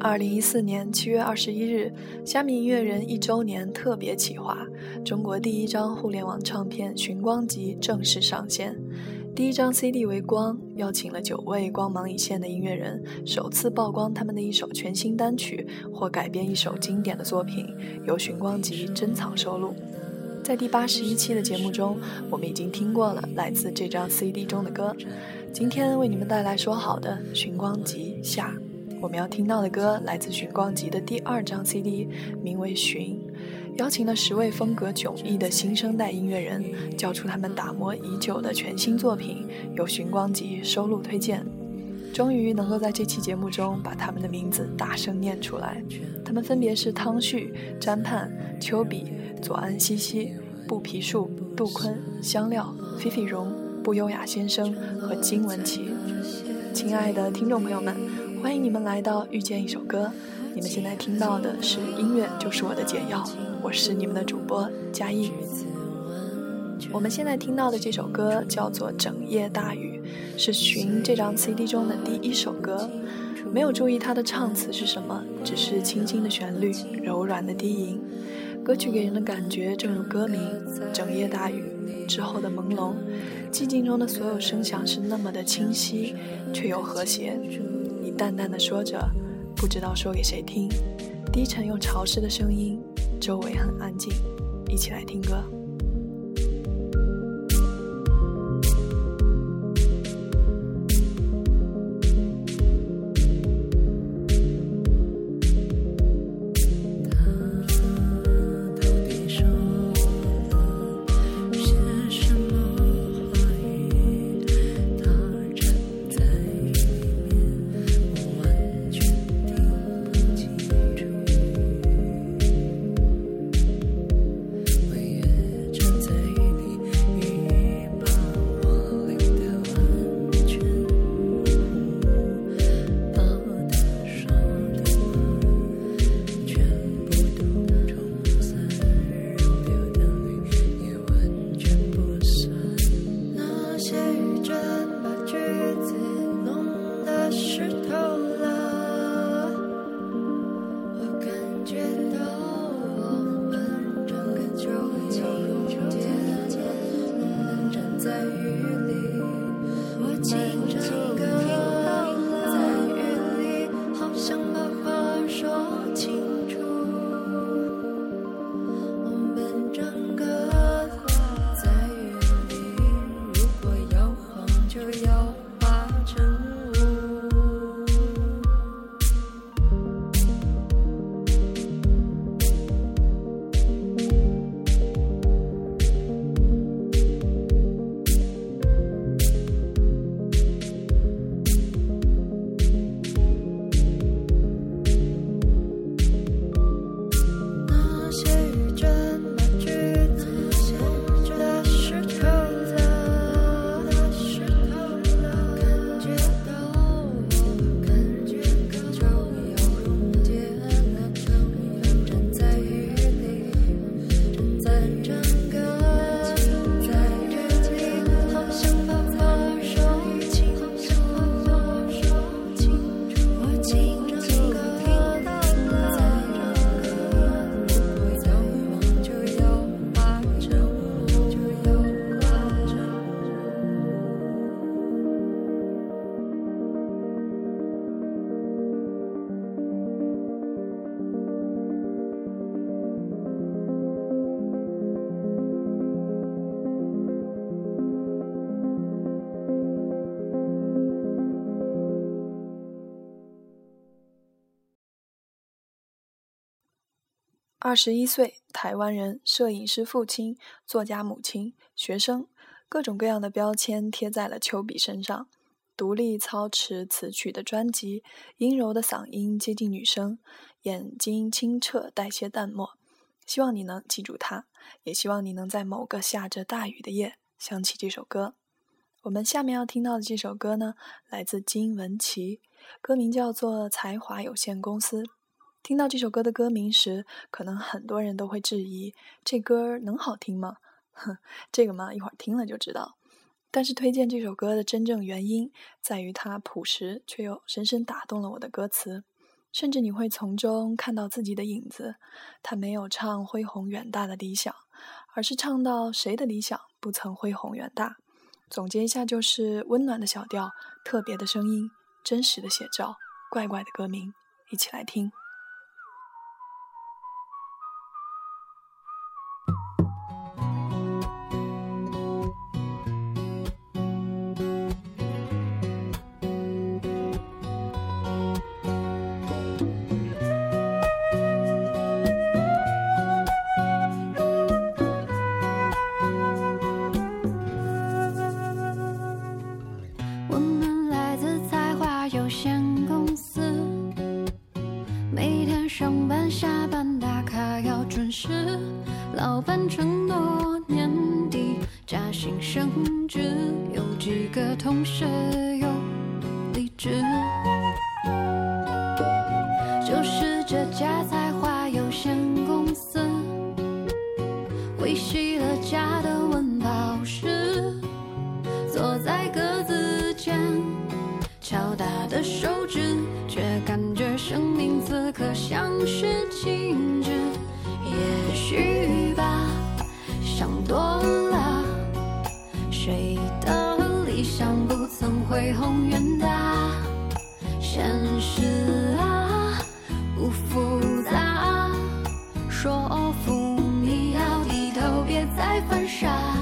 二零一四年七月二十一日，虾米音乐人一周年特别企划，中国第一张互联网唱片《寻光集》正式上线。第一张 CD 为《光》，邀请了九位光芒一现的音乐人，首次曝光他们的一首全新单曲或改编一首经典的作品，由《寻光集》珍藏收录。在第八十一期的节目中，我们已经听过了来自这张 CD 中的歌。今天为你们带来说好的《寻光集》下。我们要听到的歌来自《寻光集》的第二张 CD，名为《寻》，邀请了十位风格迥异的新生代音乐人，交出他们打磨已久的全新作品，由《寻光集》收录推荐。终于能够在这期节目中把他们的名字大声念出来，他们分别是汤旭、詹盼、丘比、左安西西、布皮树、杜坤、香料、菲菲荣、不优雅先生和金文琪。亲爱的听众朋友们。欢迎你们来到遇见一首歌，你们现在听到的是音乐就是我的解药，我是你们的主播嘉义。我们现在听到的这首歌叫做《整夜大雨》，是《寻》这张 CD 中的第一首歌。没有注意它的唱词是什么，只是轻轻的旋律，柔软的低吟。歌曲给人的感觉正如歌名《整夜大雨》之后的朦胧，寂静中的所有声响是那么的清晰，却又和谐。淡淡的说着，不知道说给谁听，低沉又潮湿的声音，周围很安静，一起来听歌。二十一岁，台湾人，摄影师父亲，作家母亲，学生，各种各样的标签贴在了丘比身上。独立操持词曲的专辑，阴柔的嗓音接近女声，眼睛清澈带些淡漠。希望你能记住他，也希望你能在某个下着大雨的夜想起这首歌。我们下面要听到的这首歌呢，来自金文岐，歌名叫做《才华有限公司》。听到这首歌的歌名时，可能很多人都会质疑：这歌能好听吗？哼，这个嘛，一会儿听了就知道。但是推荐这首歌的真正原因，在于它朴实却又深深打动了我的歌词。甚至你会从中看到自己的影子。他没有唱恢宏远大的理想，而是唱到谁的理想不曾恢宏远大。总结一下，就是温暖的小调，特别的声音，真实的写照，怪怪的歌名，一起来听。老板承诺年底加薪升职有几个同事风，你要低头，别再犯傻。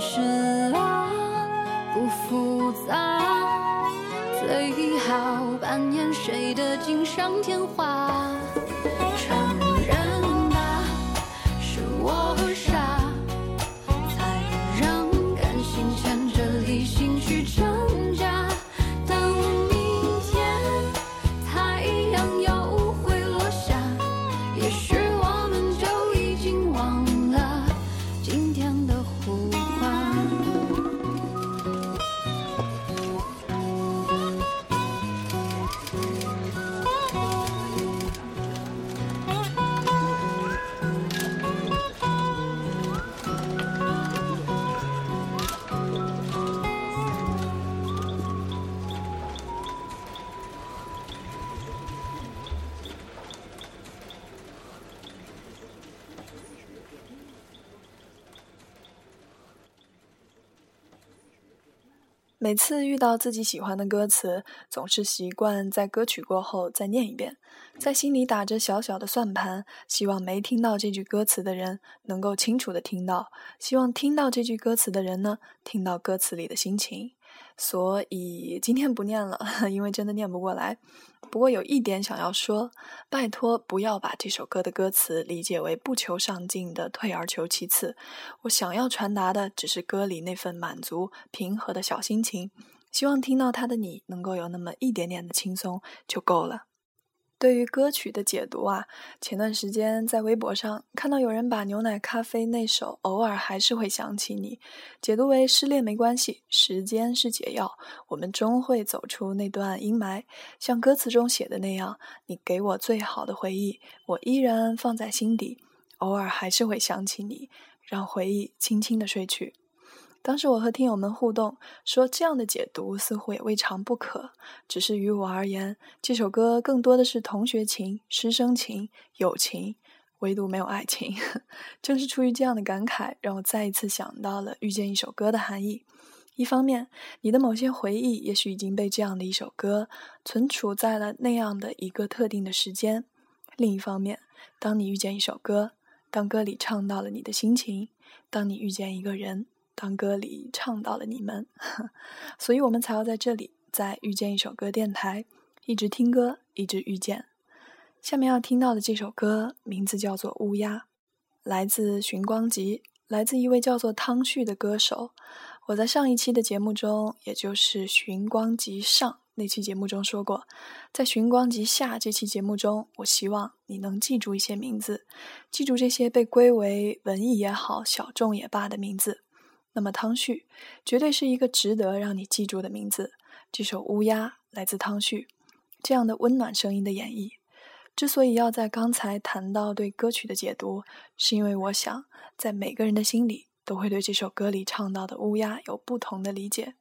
是啊，不复杂，最好扮演谁的锦上添花。每次遇到自己喜欢的歌词，总是习惯在歌曲过后再念一遍，在心里打着小小的算盘，希望没听到这句歌词的人能够清楚的听到，希望听到这句歌词的人呢，听到歌词里的心情。所以今天不念了，因为真的念不过来。不过有一点想要说，拜托不要把这首歌的歌词理解为不求上进的退而求其次。我想要传达的只是歌里那份满足、平和的小心情。希望听到它的你能够有那么一点点的轻松就够了。对于歌曲的解读啊，前段时间在微博上看到有人把牛奶咖啡那首《偶尔还是会想起你》解读为失恋没关系，时间是解药，我们终会走出那段阴霾。像歌词中写的那样，你给我最好的回忆，我依然放在心底，偶尔还是会想起你，让回忆轻轻的睡去。当时我和听友们互动说，这样的解读似乎也未尝不可。只是于我而言，这首歌更多的是同学情、师生情、友情，唯独没有爱情。正是出于这样的感慨，让我再一次想到了遇见一首歌的含义。一方面，你的某些回忆也许已经被这样的一首歌存储在了那样的一个特定的时间；另一方面，当你遇见一首歌，当歌里唱到了你的心情，当你遇见一个人。当歌里唱到了你们，所以我们才要在这里，在遇见一首歌电台，一直听歌，一直遇见。下面要听到的这首歌名字叫做《乌鸦》，来自《寻光集》，来自一位叫做汤旭的歌手。我在上一期的节目中，也就是《寻光集上》那期节目中说过，在《寻光集下》这期节目中，我希望你能记住一些名字，记住这些被归为文艺也好、小众也罢的名字。那么汤旭绝对是一个值得让你记住的名字。这首《乌鸦》来自汤旭，这样的温暖声音的演绎。之所以要在刚才谈到对歌曲的解读，是因为我想，在每个人的心里都会对这首歌里唱到的乌鸦有不同的理解。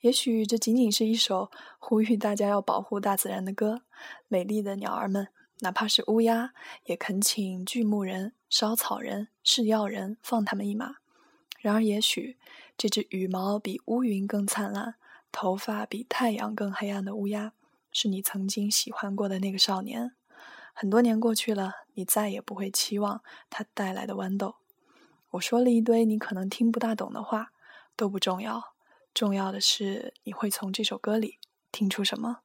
也许这仅仅是一首呼吁大家要保护大自然的歌。美丽的鸟儿们，哪怕是乌鸦，也恳请锯木人、烧草人、试药人放他们一马。然而，也许这只羽毛比乌云更灿烂、头发比太阳更黑暗的乌鸦，是你曾经喜欢过的那个少年。很多年过去了，你再也不会期望它带来的豌豆。我说了一堆你可能听不大懂的话，都不重要，重要的是你会从这首歌里听出什么。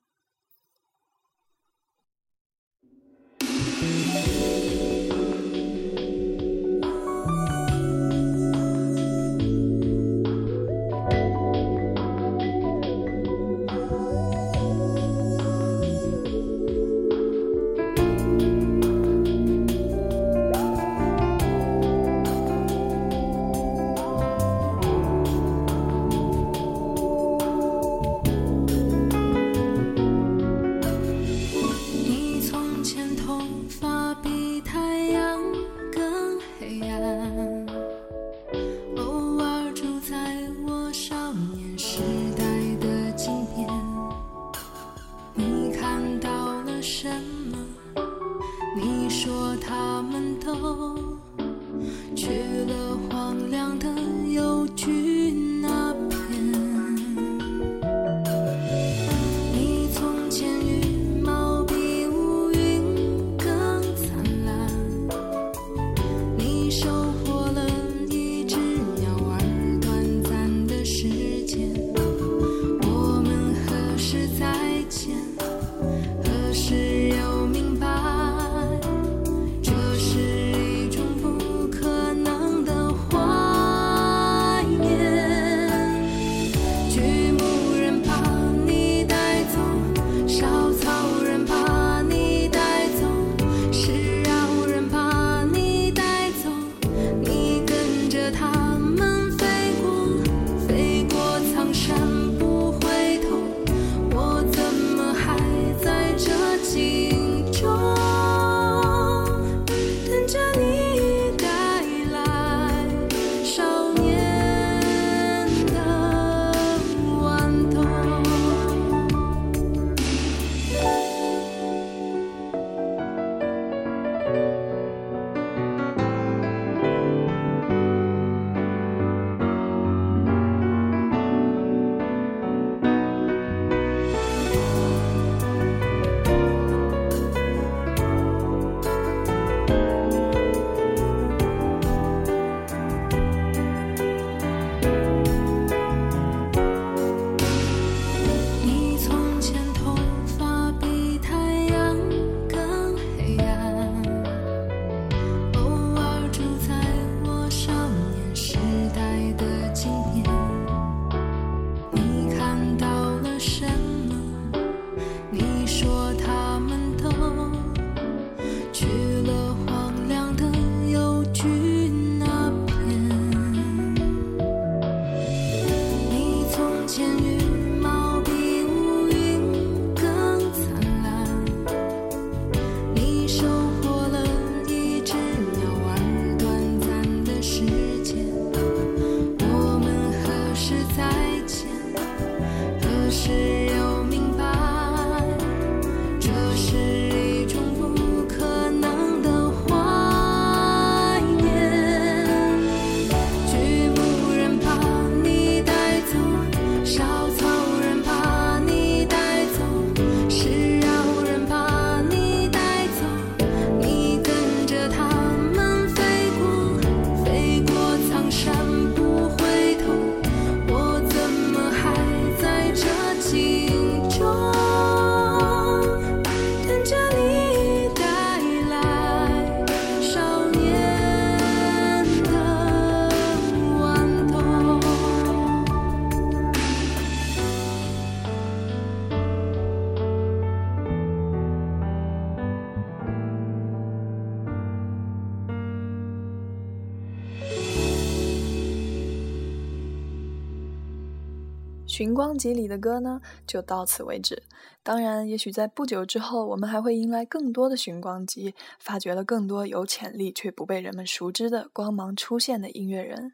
寻光集里的歌呢，就到此为止。当然，也许在不久之后，我们还会迎来更多的寻光集，发掘了更多有潜力却不被人们熟知的光芒出现的音乐人。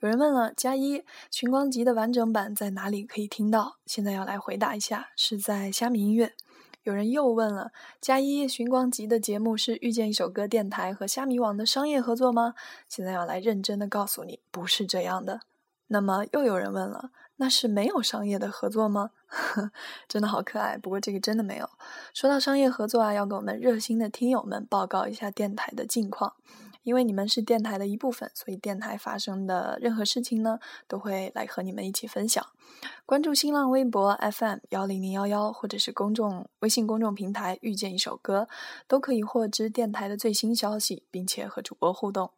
有人问了，加一寻光集的完整版在哪里可以听到？现在要来回答一下，是在虾米音乐。有人又问了，加一寻光集的节目是遇见一首歌电台和虾米网的商业合作吗？现在要来认真的告诉你，不是这样的。那么又有人问了。那是没有商业的合作吗？真的好可爱。不过这个真的没有。说到商业合作啊，要给我们热心的听友们报告一下电台的近况。因为你们是电台的一部分，所以电台发生的任何事情呢，都会来和你们一起分享。关注新浪微博 FM 幺零零幺幺，或者是公众微信公众平台遇见一首歌，都可以获知电台的最新消息，并且和主播互动。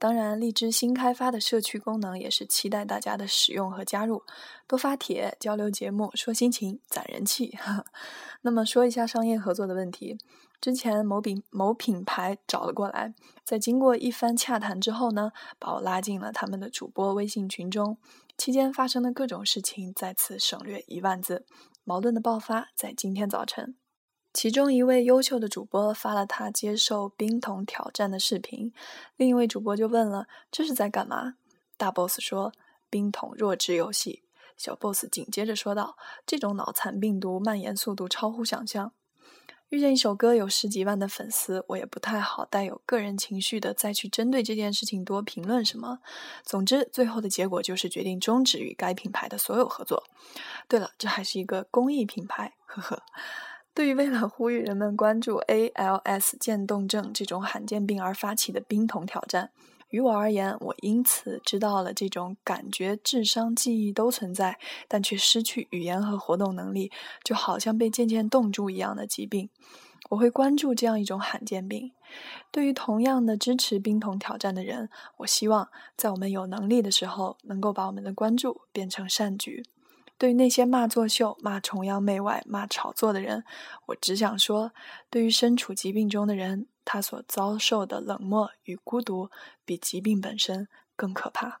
当然，荔枝新开发的社区功能也是期待大家的使用和加入，多发帖、交流节目、说心情、攒人气。那么说一下商业合作的问题，之前某品某品牌找了过来，在经过一番洽谈之后呢，把我拉进了他们的主播微信群中，期间发生的各种事情再次省略一万字，矛盾的爆发在今天早晨。其中一位优秀的主播发了他接受冰桶挑战的视频，另一位主播就问了：“这是在干嘛？”大 boss 说：“冰桶弱智游戏。”小 boss 紧接着说道：“这种脑残病毒蔓延速度超乎想象。”遇见一首歌有十几万的粉丝，我也不太好带有个人情绪的再去针对这件事情多评论什么。总之，最后的结果就是决定终止与该品牌的所有合作。对了，这还是一个公益品牌，呵呵。对于为了呼吁人们关注 ALS 渐冻症这种罕见病而发起的冰桶挑战，于我而言，我因此知道了这种感觉、智商、记忆都存在，但却失去语言和活动能力，就好像被渐渐冻住一样的疾病。我会关注这样一种罕见病。对于同样的支持冰桶挑战的人，我希望在我们有能力的时候，能够把我们的关注变成善举。对于那些骂作秀、骂崇洋媚外、骂炒作的人，我只想说：对于身处疾病中的人，他所遭受的冷漠与孤独，比疾病本身更可怕。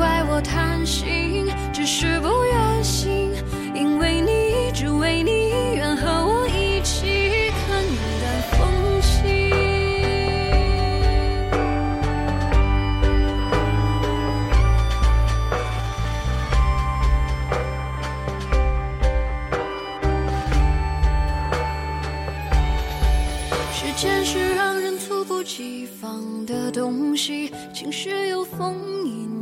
怪我贪心只是不愿醒因为你只为你愿和我一起看云淡风轻时间是让人猝不及防的东西晴时有风阴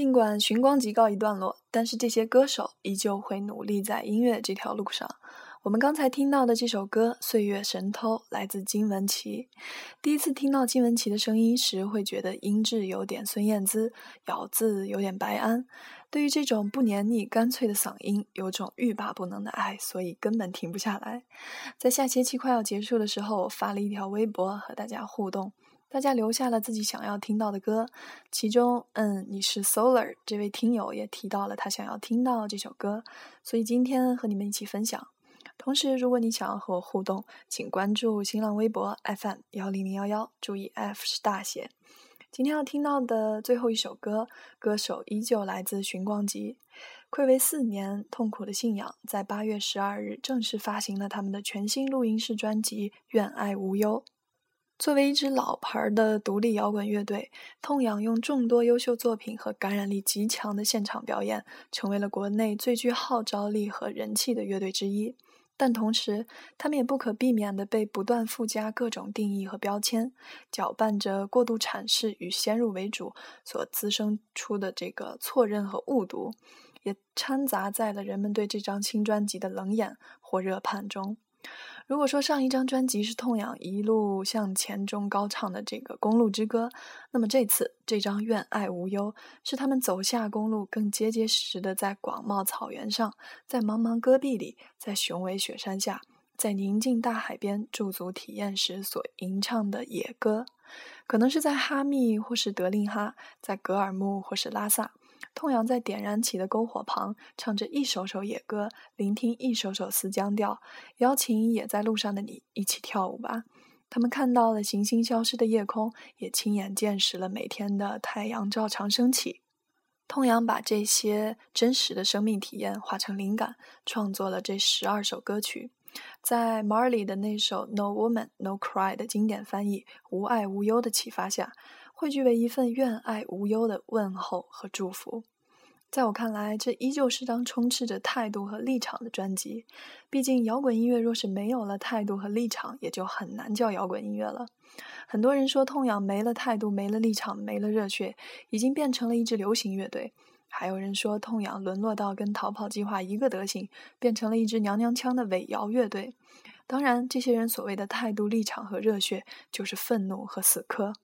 尽管寻光集告一段落，但是这些歌手依旧会努力在音乐这条路上。我们刚才听到的这首歌《岁月神偷》来自金玟岐。第一次听到金玟岐的声音时，会觉得音质有点孙燕姿，咬字有点白安。对于这种不黏腻、干脆的嗓音，有种欲罢不能的爱，所以根本停不下来。在下学期快要结束的时候，我发了一条微博和大家互动。大家留下了自己想要听到的歌，其中，嗯，你是 Solar 这位听友也提到了他想要听到这首歌，所以今天和你们一起分享。同时，如果你想要和我互动，请关注新浪微博 FM 幺零零幺幺，注意 F 是大写。今天要听到的最后一首歌，歌手依旧来自寻光集，暌违四年，痛苦的信仰在八月十二日正式发行了他们的全新录音室专辑《愿爱无忧》。作为一支老牌的独立摇滚乐队，痛仰用众多优秀作品和感染力极强的现场表演，成为了国内最具号召力和人气的乐队之一。但同时，他们也不可避免地被不断附加各种定义和标签，搅拌着过度阐释与先入为主所滋生出的这个错认和误读，也掺杂在了人们对这张新专辑的冷眼或热判中。如果说上一张专辑是痛仰一路向前中高唱的这个公路之歌，那么这次这张《愿爱无忧》是他们走下公路，更结结实实的在广袤草原上，在茫茫戈壁里，在雄伟雪山下，在宁静大海边驻足体验时所吟唱的野歌，可能是在哈密或是德令哈，在格尔木或是拉萨。痛仰在点燃起的篝火旁，唱着一首首野歌，聆听一首首思江调，邀请也在路上的你一起跳舞吧。他们看到了行星消失的夜空，也亲眼见识了每天的太阳照常升起。痛仰把这些真实的生命体验化成灵感，创作了这十二首歌曲。在 Marley 的那首《No Woman No Cry》的经典翻译“无爱无忧”的启发下。汇聚为一份愿爱无忧的问候和祝福。在我看来，这依旧是张充斥着态度和立场的专辑。毕竟，摇滚音乐若是没有了态度和立场，也就很难叫摇滚音乐了。很多人说，痛仰没了态度，没了立场，没了热血，已经变成了一支流行乐队。还有人说，痛仰沦落到跟逃跑计划一个德行，变成了一支娘娘腔的伪摇乐队。当然，这些人所谓的态度、立场和热血，就是愤怒和死磕。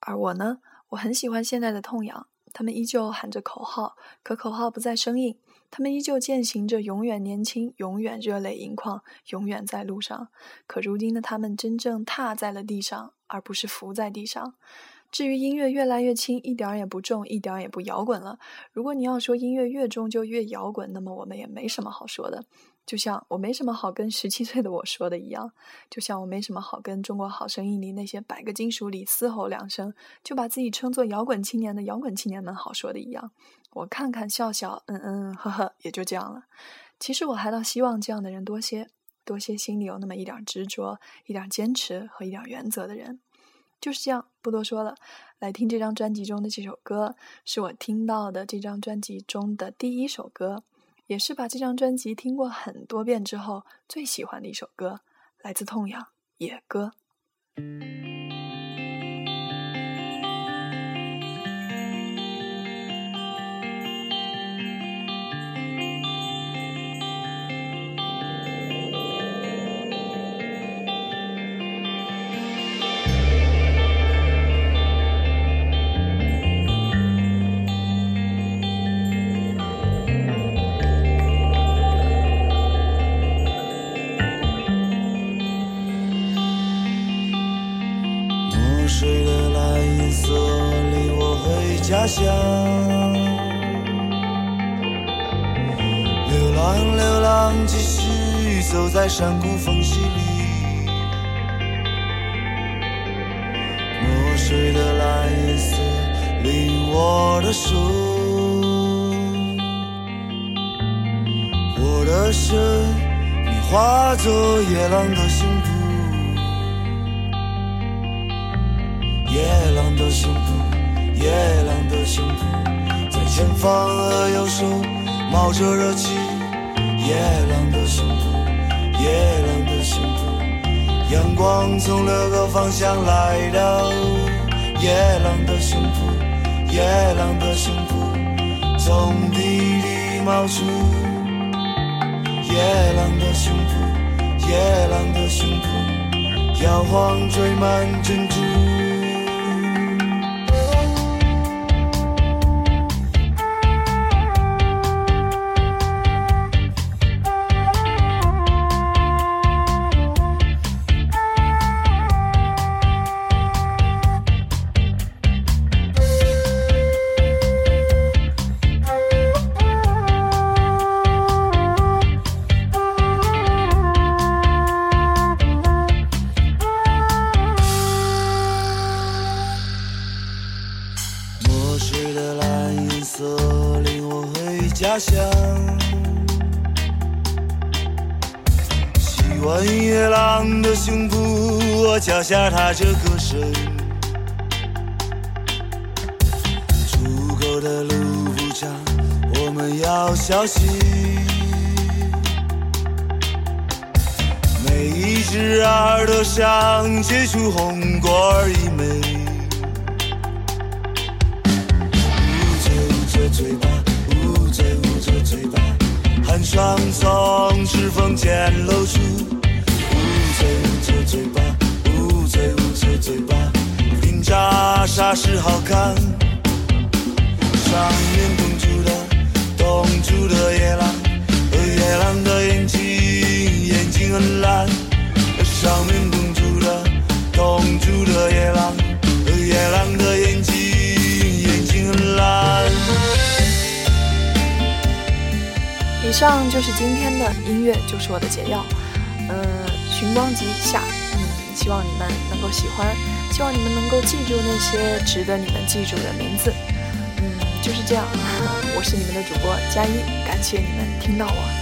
而我呢，我很喜欢现在的痛仰，他们依旧喊着口号，可口号不再生硬；他们依旧践行着永远年轻、永远热泪盈眶、永远在路上。可如今的他们真正踏在了地上，而不是浮在地上。至于音乐越来越轻，一点也不重，一点也不摇滚了。如果你要说音乐越重就越摇滚，那么我们也没什么好说的。就像我没什么好跟十七岁的我说的一样，就像我没什么好跟中国好声音里那些百个金属里嘶吼两声就把自己称作摇滚青年的摇滚青年们好说的一样，我看看笑笑，嗯嗯呵呵，也就这样了。其实我还倒希望这样的人多些，多些心里有那么一点执着、一点坚持和一点原则的人。就是这样，不多说了，来听这张专辑中的这首歌，是我听到的这张专辑中的第一首歌。也是把这张专辑听过很多遍之后最喜欢的一首歌，来自痛仰《野歌》。山谷缝隙里，墨水的蓝色令我的手，我的身你化作野狼的心阳光从六个方向来到。夜郎的胸脯，夜郎的胸脯，从地里冒出。夜郎的胸脯，夜郎的胸脯，摇晃缀满珍珠。喜欢野狼的胸脯，我脚下踏着歌声。出口的路不长，我们要小心。每一只耳朵上结出红果儿一枚。捂着捂着嘴巴，捂着捂着嘴巴，寒霜从指缝间露出。捂嘴捂着嘴巴，捂嘴捂着嘴巴，冰渣煞是好看。上面冻住的，冻住的野狼，呃，野狼的眼睛，眼睛很蓝。上面以上就是今天的音乐，就是我的解药。嗯，寻光集下，嗯，希望你们能够喜欢，希望你们能够记住那些值得你们记住的名字。嗯，就是这样，我是你们的主播佳一，感谢你们听到我。